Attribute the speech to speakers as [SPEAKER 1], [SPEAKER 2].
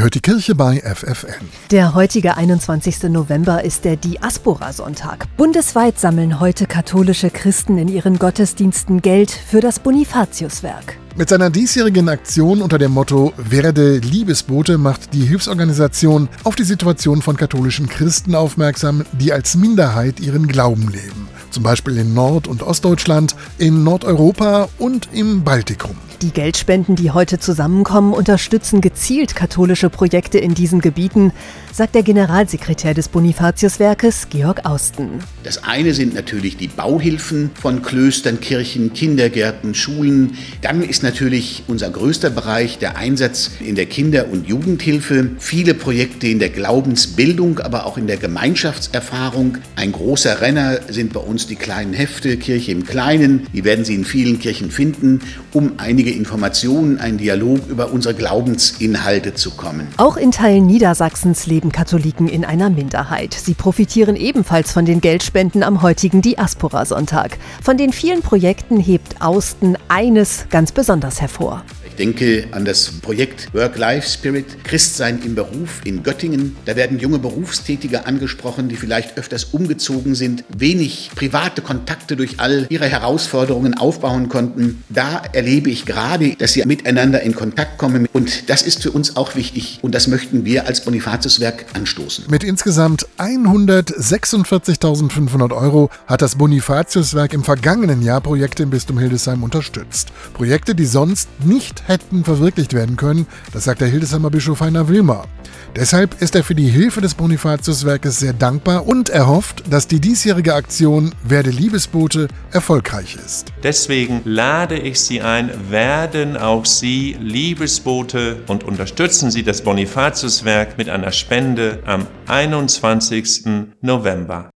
[SPEAKER 1] Hier hört die Kirche bei FFN.
[SPEAKER 2] Der heutige 21. November ist der Diaspora-Sonntag. Bundesweit sammeln heute katholische Christen in ihren Gottesdiensten Geld für das Bonifatiuswerk.
[SPEAKER 1] Mit seiner diesjährigen Aktion unter dem Motto Werde Liebesbote macht die Hilfsorganisation auf die Situation von katholischen Christen aufmerksam, die als Minderheit ihren Glauben leben. Zum Beispiel in Nord- und Ostdeutschland, in Nordeuropa und im Baltikum.
[SPEAKER 2] Die Geldspenden, die heute zusammenkommen, unterstützen gezielt katholische Projekte in diesen Gebieten, sagt der Generalsekretär des Bonifatiuswerkes, Georg Austen.
[SPEAKER 3] Das eine sind natürlich die Bauhilfen von Klöstern, Kirchen, Kindergärten, Schulen. Dann ist natürlich unser größter Bereich der Einsatz in der Kinder- und Jugendhilfe. Viele Projekte in der Glaubensbildung, aber auch in der Gemeinschaftserfahrung. Ein großer Renner sind bei uns die kleinen Hefte, Kirche im Kleinen. Die werden Sie in vielen Kirchen finden, um einige Informationen, einen Dialog über unsere Glaubensinhalte zu kommen.
[SPEAKER 2] Auch in Teilen Niedersachsens leben Katholiken in einer Minderheit. Sie profitieren ebenfalls von den Geldspenden am heutigen Diaspora-Sonntag. Von den vielen Projekten hebt Austen eines ganz besonders hervor
[SPEAKER 3] denke an das Projekt Work-Life-Spirit, Christsein im Beruf in Göttingen. Da werden junge Berufstätige angesprochen, die vielleicht öfters umgezogen sind, wenig private Kontakte durch all ihre Herausforderungen aufbauen konnten. Da erlebe ich gerade, dass sie miteinander in Kontakt kommen und das ist für uns auch wichtig und das möchten wir als Bonifatiuswerk anstoßen.
[SPEAKER 1] Mit insgesamt 146.500 Euro hat das Bonifatiuswerk im vergangenen Jahr Projekte im Bistum Hildesheim unterstützt. Projekte, die sonst nicht hätten verwirklicht werden können, das sagt der Hildesheimer Bischof Heiner Wilmer. Deshalb ist er für die Hilfe des Bonifatiuswerkes sehr dankbar und er hofft, dass die diesjährige Aktion Werde Liebesbote erfolgreich ist.
[SPEAKER 4] Deswegen lade ich Sie ein, werden auch Sie Liebesbote und unterstützen Sie das Bonifatiuswerk mit einer Spende am 21. November.